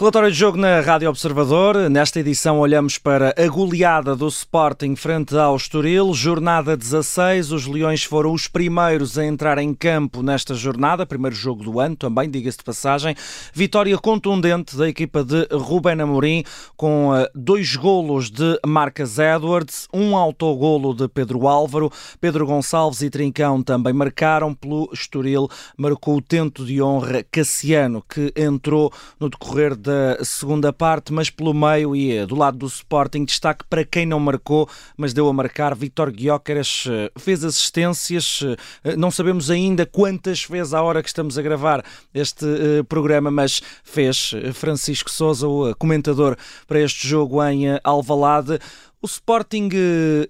Relatório de jogo na Rádio Observador. Nesta edição olhamos para a goleada do Sporting frente ao Estoril. Jornada 16. Os Leões foram os primeiros a entrar em campo nesta jornada. Primeiro jogo do ano também, diga-se de passagem. Vitória contundente da equipa de Ruben Amorim com eh, dois golos de Marcas Edwards, um autogolo de Pedro Álvaro. Pedro Gonçalves e Trincão também marcaram pelo Estoril. Marcou o tento de honra Cassiano, que entrou no decorrer da da segunda parte, mas pelo meio e eh, do lado do Sporting, destaque para quem não marcou, mas deu a marcar. Vitor Guióqueras eh, fez assistências, eh, não sabemos ainda quantas fez à hora que estamos a gravar este programa, mas fez Francisco Souza, o comentador para este jogo em Alvalade. O Sporting,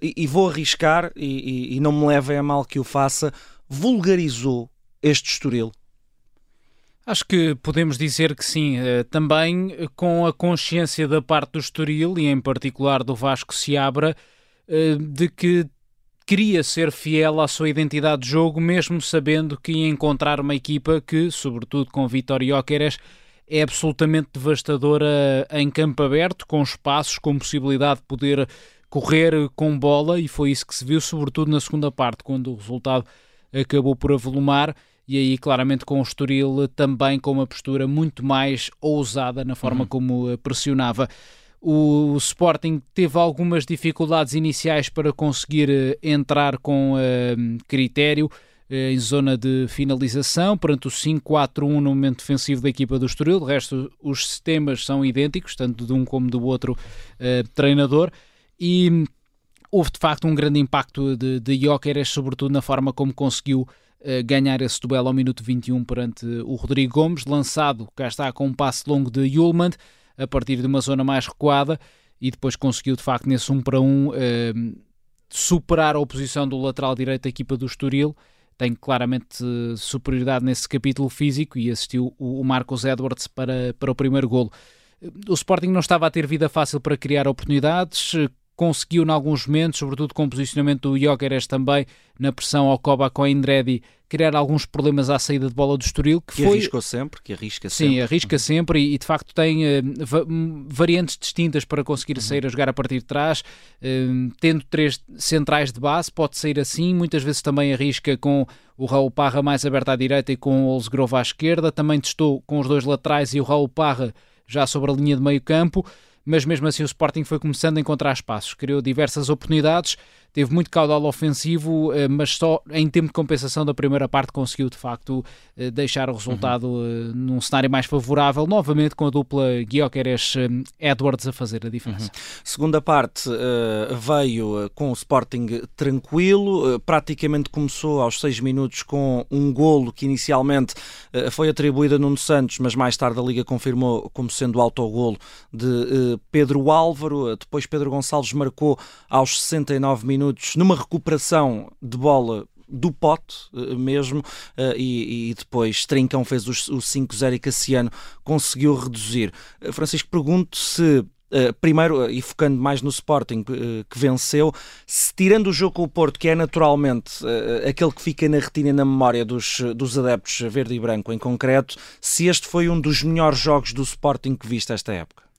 e vou arriscar, e não me levem a mal que o faça, vulgarizou este Estoril Acho que podemos dizer que sim, eh, também com a consciência da parte do Estoril e em particular do Vasco Seabra eh, de que queria ser fiel à sua identidade de jogo, mesmo sabendo que ia encontrar uma equipa que, sobretudo com Vitória Jóqueres, é absolutamente devastadora em campo aberto, com espaços, com possibilidade de poder correr com bola, e foi isso que se viu, sobretudo na segunda parte, quando o resultado acabou por avolumar e aí claramente com o Estoril também com uma postura muito mais ousada na forma uhum. como eh, pressionava. O Sporting teve algumas dificuldades iniciais para conseguir eh, entrar com uh, critério em zona de finalização, perante o 5-4-1 no momento defensivo da equipa do Estoril. De resto, os sistemas são idênticos, tanto de um como do outro uh, treinador. E houve de facto um grande impacto de, de Jóqueres, sobretudo na forma como conseguiu ganhar esse duelo ao minuto 21 perante o Rodrigo Gomes, lançado, cá está, com um passe longo de Yulman, a partir de uma zona mais recuada, e depois conseguiu, de facto, nesse 1 para 1, eh, superar a oposição do lateral direito da equipa do Estoril, tem claramente superioridade nesse capítulo físico e assistiu o Marcos Edwards para, para o primeiro golo. O Sporting não estava a ter vida fácil para criar oportunidades, conseguiu, em alguns momentos, sobretudo com o posicionamento do Jóqueres também, na pressão ao Koba com a Indredi, criar alguns problemas à saída de bola do Estoril. Que, que foi... arriscou sempre, que arrisca Sim, sempre. arrisca uhum. sempre e, e, de facto tem uh, variantes distintas para conseguir uhum. sair a jogar a partir de trás, uh, tendo três centrais de base, pode sair assim, muitas vezes também arrisca com o Raul Parra mais aberto à direita e com o Olsgrove à esquerda, também testou com os dois laterais e o Raul Parra já sobre a linha de meio campo mas mesmo assim o Sporting foi começando a encontrar espaços, criou diversas oportunidades, teve muito caudal ofensivo, eh, mas só em tempo de compensação da primeira parte conseguiu de facto eh, deixar o resultado uhum. num cenário mais favorável, novamente com a dupla Guioqueres-Edwards a fazer a diferença. Uhum. Segunda parte veio com o Sporting tranquilo, praticamente começou aos seis minutos com um golo que inicialmente foi atribuído a Nuno Santos, mas mais tarde a Liga confirmou como sendo autogolo de Pedro Álvaro, depois Pedro Gonçalves marcou aos 69 minutos minutos numa recuperação de bola do pote eh, mesmo eh, e, e, depois Trincão fez o, o 5-0 e Cassiano conseguiu reduzir. Eh, Francisco, pergunto se primeiro, e focando mais no Sporting que venceu, se tirando o jogo com o Porto, que é naturalmente aquele que fica na retina e na memória dos, dos adeptos verde e branco em concreto, se este foi um dos melhores jogos do Sporting que viste esta época?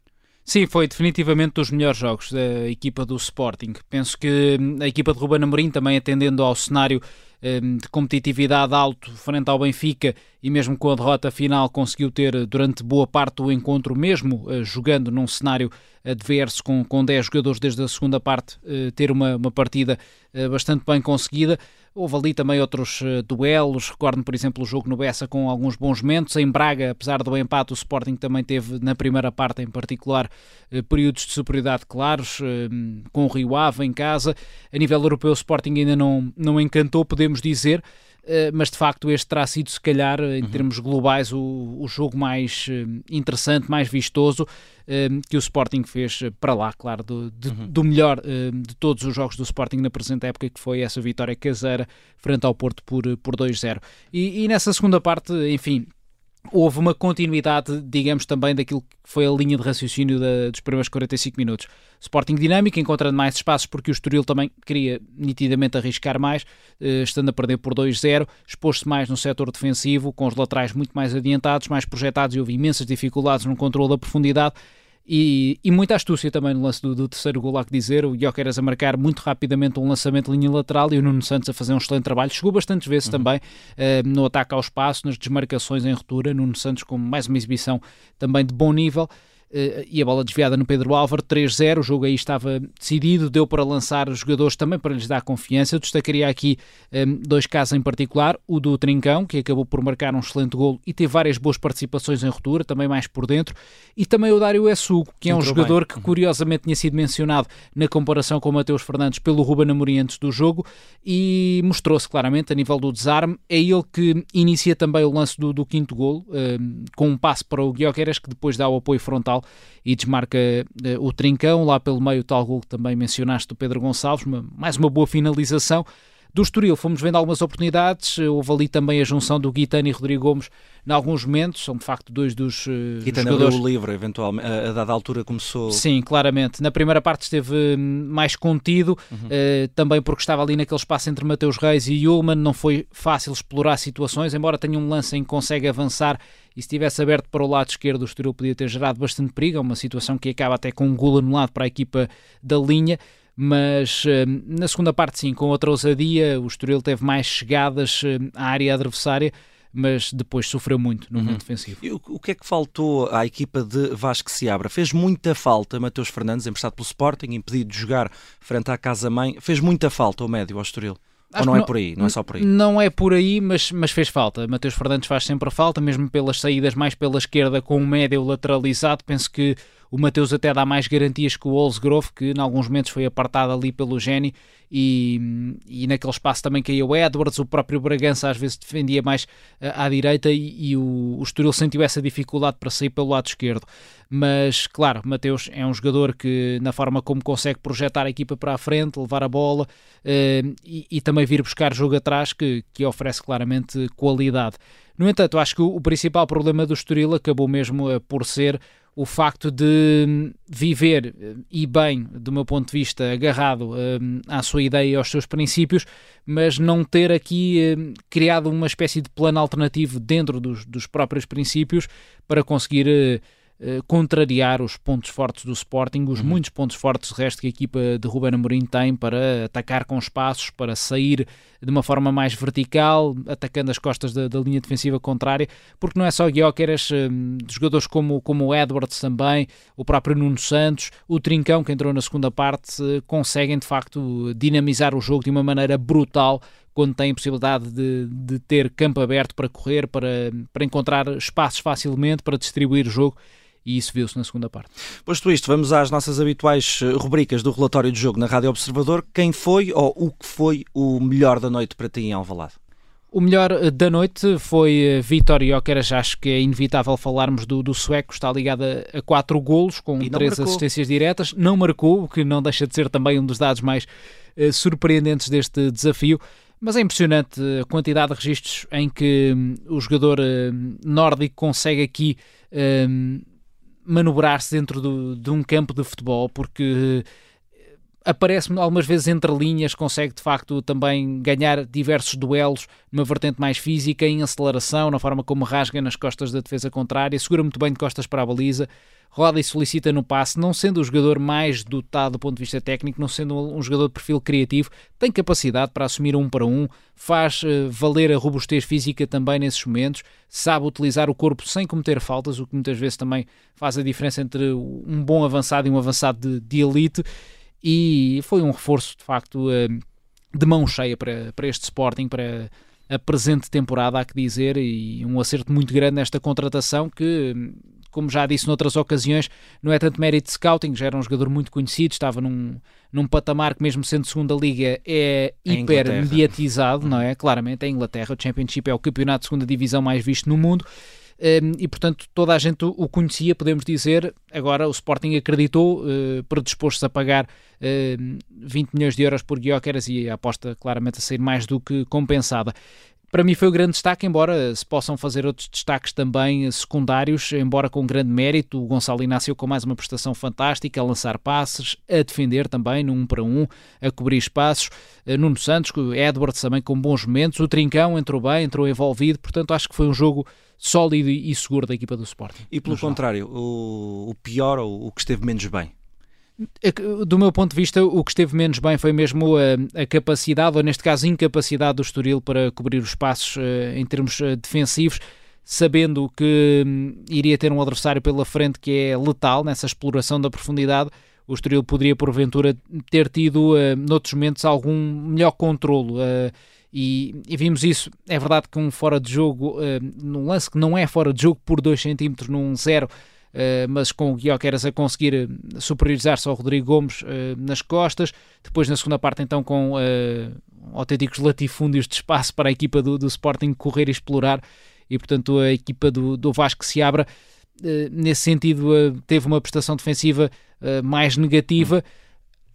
Sim, foi definitivamente dos melhores jogos da equipa do Sporting. Penso que a equipa de Ruben Amorim, também atendendo ao cenário de competitividade alto frente ao Benfica e mesmo com a derrota final conseguiu ter durante boa parte do encontro, mesmo eh, jogando num cenário adverso com, com 10 jogadores desde a segunda parte, eh, ter uma, uma partida eh, bastante bem conseguida. Houve ali também outros duelos, recordo por exemplo, o jogo no Bessa com alguns bons momentos. Em Braga, apesar do empate, o Sporting também teve, na primeira parte em particular, períodos de superioridade claros, com o Rio Ave em casa. A nível europeu, o Sporting ainda não, não encantou, podemos podemos dizer, eh, mas de facto este terá sido, se calhar, em uhum. termos globais, o, o jogo mais eh, interessante, mais vistoso eh, que o Sporting fez para lá, claro, do, de, uhum. do melhor de todos os jogos do Sporting na presente época, que foi essa vitória caseira frente ao Porto por, por 2-0. E, e nessa segunda parte, enfim, houve uma continuidade, digamos, também daquilo que foi a linha de raciocínio da, dos primeiros 45 minutos. Sporting dinâmico, encontrando mais espaços porque o Estoril também queria nitidamente arriscar mais, eh, estando a perder por 2-0, expôs-se mais no setor defensivo, com os laterais muito mais adiantados, mais projetados e houve imensas dificuldades no controle da profundidade e, e, muita astúcia também no lance do, do terceiro gol, há que dizer. O Guioqueras a marcar muito rapidamente um lançamento de linha lateral e o Nuno Santos a fazer um excelente trabalho. Chegou bastantes vezes uhum. também uh, no ataque ao espaço, nas desmarcações em ruptura. Nuno Santos com mais uma exibição também de bom nível. E a bola desviada no Pedro Álvaro, 3-0, o jogo aí estava decidido, deu para lançar os jogadores também para lhes dar confiança. Eu destacaria aqui um, dois casos em particular, o do Trincão, que acabou por marcar um excelente gol e teve várias boas participações em ruptura, também mais por dentro, e também o Dário Essugo, que é um jogador bem. que uhum. curiosamente tinha sido mencionado na comparação com o Mateus Fernandes pelo Ruben Amorim antes do jogo e mostrou-se claramente a nível do desarme. É ele que inicia também o lance do, do quinto gol, um, com um passe para o Guioqueras, que depois dá o apoio frontal e desmarca uh, o trincão. Lá pelo meio, tal gol que também mencionaste, o Pedro Gonçalves, uma, mais uma boa finalização. Do Estoril fomos vendo algumas oportunidades, houve ali também a junção do Guitani e Rodrigo Gomes em alguns momentos, são de facto dois dos uh, Guitani jogadores... abriu o livre, eventualmente, a, a, dada altura começou... Sim, claramente. Na primeira parte esteve hum, mais contido, uhum. uh, também porque estava ali naquele espaço entre Mateus Reis e Ullman, não foi fácil explorar situações, embora tenha um lance em que consegue avançar e se tivesse aberto para o lado esquerdo o Estoril podia ter gerado bastante perigo, é uma situação que acaba até com um gol anulado para a equipa da linha, mas eh, na segunda parte sim, com outra ousadia, o Estoril teve mais chegadas eh, à área adversária, mas depois sofreu muito no momento uhum. defensivo. E o, o, que é que faltou à equipa de Vasco Seabra? Fez muita falta Mateus Fernandes, emprestado pelo Sporting, impedido de jogar frente à casa-mãe, fez muita falta ao médio, ao Estoril? Ou não é por aí? Não é só por aí? Não é por aí, mas, mas fez falta. Mateus Fernandes faz sempre falta, mesmo pelas saídas mais pela esquerda com o médio lateralizado. Penso que o Mateus até dá mais garantias que o Olsgrove, que em alguns momentos foi apartado ali pelo Geni e, e naquele espaço também caiu o Edwards, o próprio Bragança às vezes defendia mais uh, à direita e, e o, o Estoril sentiu essa dificuldade para sair pelo lado esquerdo. Mas, claro, Mateus é um jogador que, na forma como consegue projetar a equipa para a frente, levar a bola uh, e, e, também vir buscar jogo atrás, que, que oferece claramente qualidade. No entanto, acho que o, principal problema do Estoril acabou mesmo uh, por ser o facto de viver eh, e bem, do meu ponto de vista, agarrado um, à sua ideia e aos seus princípios, mas não ter aqui criado uma espécie de plano alternativo dentro dos, dos próprios princípios para conseguir. Uh, eh, contrariar os pontos fortes do Sporting, os uhum. muitos pontos fortes de resto que a equipa de Ruben Amorim tem para atacar com espaços, para sair de uma forma mais vertical, atacando as costas da, da linha defensiva contrária, porque não é só Guioqueras, um, jogadores como, como o Edwards também, o próprio Nuno Santos, o Trincão que entrou na segunda parte, uh, conseguem de facto dinamizar o jogo de uma maneira brutal quando têm possibilidade de, de ter campo aberto para correr, para, para encontrar espaços facilmente, para distribuir o jogo e isso viu-se na segunda parte. Posto isto, vamos às nossas habituais eh, rubricas do relatório de jogo na Rádio Observador. Quem foi ou o que foi o melhor da noite para ti em Alvalade? O melhor eh, da noite foi eh, Vitor Jóqueras, acho que é inevitável falarmos do, do sueco, está ligado a, a quatro golos, com três marcou. assistências diretas, não marcou, o que não deixa de ser também um dos dados mais uh, surpreendentes deste desafio, mas é impressionante a quantidade de registros em que um, o jogador uh, nórdico consegue aqui um, manobrar-se dentro do, de um campo de futebol, porque eh, aparece algumas vezes entre linhas, consegue de facto também ganhar diversos duelos numa vertente mais física, em aceleração, na forma como rasga nas costas da defesa contrária, segura muito bem de costas para a baliza, roda e solicita no passe, não sendo o jogador mais dotado do ponto de vista técnico, não sendo um jogador de perfil criativo, tem capacidade para assumir um para um, faz uh, valer a robustez física também nesses momentos, sabe utilizar o corpo sem cometer faltas, o que muitas vezes também faz a diferença entre um bom avançado e um avançado de, de elite, e foi um reforço de facto uh, de mão cheia para, para este Sporting, para a presente temporada, há que dizer, e um acerto muito grande nesta contratação que como já disse noutras ocasiões, não é tanto mérito de scouting, já era um jogador muito conhecido, estava num, num patamar que, mesmo sendo segunda liga, é hiper mediatizado, não é? Claramente, é a Inglaterra, o Championship é o campeonato de segunda divisão mais visto no mundo. Um, e portanto toda a gente o conhecia, podemos dizer. Agora o Sporting acreditou, uh, predisposto-se a pagar uh, 20 milhões de euros por Guioqueras e a aposta claramente a sair mais do que compensada. Para mim foi o grande destaque, embora se possam fazer outros destaques também secundários, embora com grande mérito. O Gonçalo Inácio com mais uma prestação fantástica, a lançar passes, a defender também, no 1 um para 1, um, a cobrir espaços. Eh, Nuno Santos, Edwards também com bons momentos. O Trincão entrou bem, entrou envolvido, portanto acho que foi um jogo sólido e seguro da equipa do Sporting. E pelo contrário, o, o pior ou o que esteve menos bem? É do meu ponto de vista, o que esteve menos bem foi mesmo a, a capacidade, ou neste caso, incapacidade do Estoril para cobrir os espaços uh, em termos uh, defensivos, sabendo que um, iria ter um adversário pela frente que é letal nessa exploração da profundidade. O Estoril poderia, porventura, ter tido, uh, noutros momentos, algum melhor controlo. Uh, e, e, vimos isso. É verdade que um fora de jogo, uh, num lance que não é fora de jogo por 2 centímetros num zero, mas com o Guioqueras a conseguir eh, superiorizar-se ao Rodrigo Gomes uh, nas costas. Depois, na segunda parte, então, com autênticos latifúndios de espaço para a equipa do, do Sporting correr e explorar. E, portanto, a equipa do, do Vasco se abra. nesse sentido, teve uma prestação defensiva mais negativa.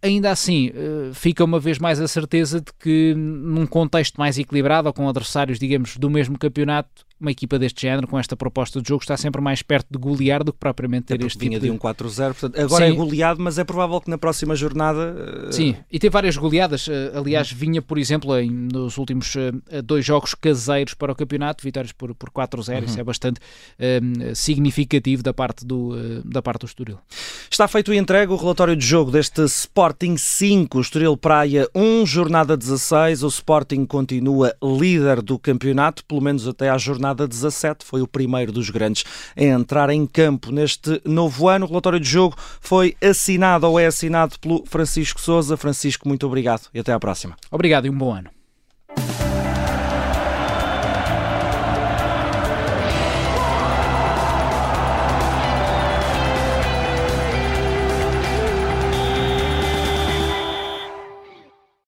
Ainda assim, fica uma vez mais a certeza de que, num contexto mais equilibrado, ou com adversários, digamos, do mesmo campeonato, uma equipa deste género, com esta proposta de jogo, está sempre mais perto de golear do que propriamente ter é este vinha tipo de... um 4-0, portanto, agora é Sim. é goleado, mas é provável que na próxima jornada... Uh... Sim, e tem várias goleadas, uh, aliás, vinha, por exemplo, em, nos últimos uh, dois jogos caseiros para o campeonato, vitórias por, por 4-0, uhum. isso é bastante significativo da parte, do, da parte do Estoril. Está feito e entregue o relatório de jogo deste Sporting 5, Estoril Praia 1, jornada 16, o Sporting continua líder do campeonato, pelo menos até à jornada jornada 17, foi o primeiro dos grandes a entrar em campo neste novo ano. O relatório de jogo foi assinado ou é assinado pelo Francisco Souza. Francisco, muito obrigado e até à próxima. Obrigado e um bom ano.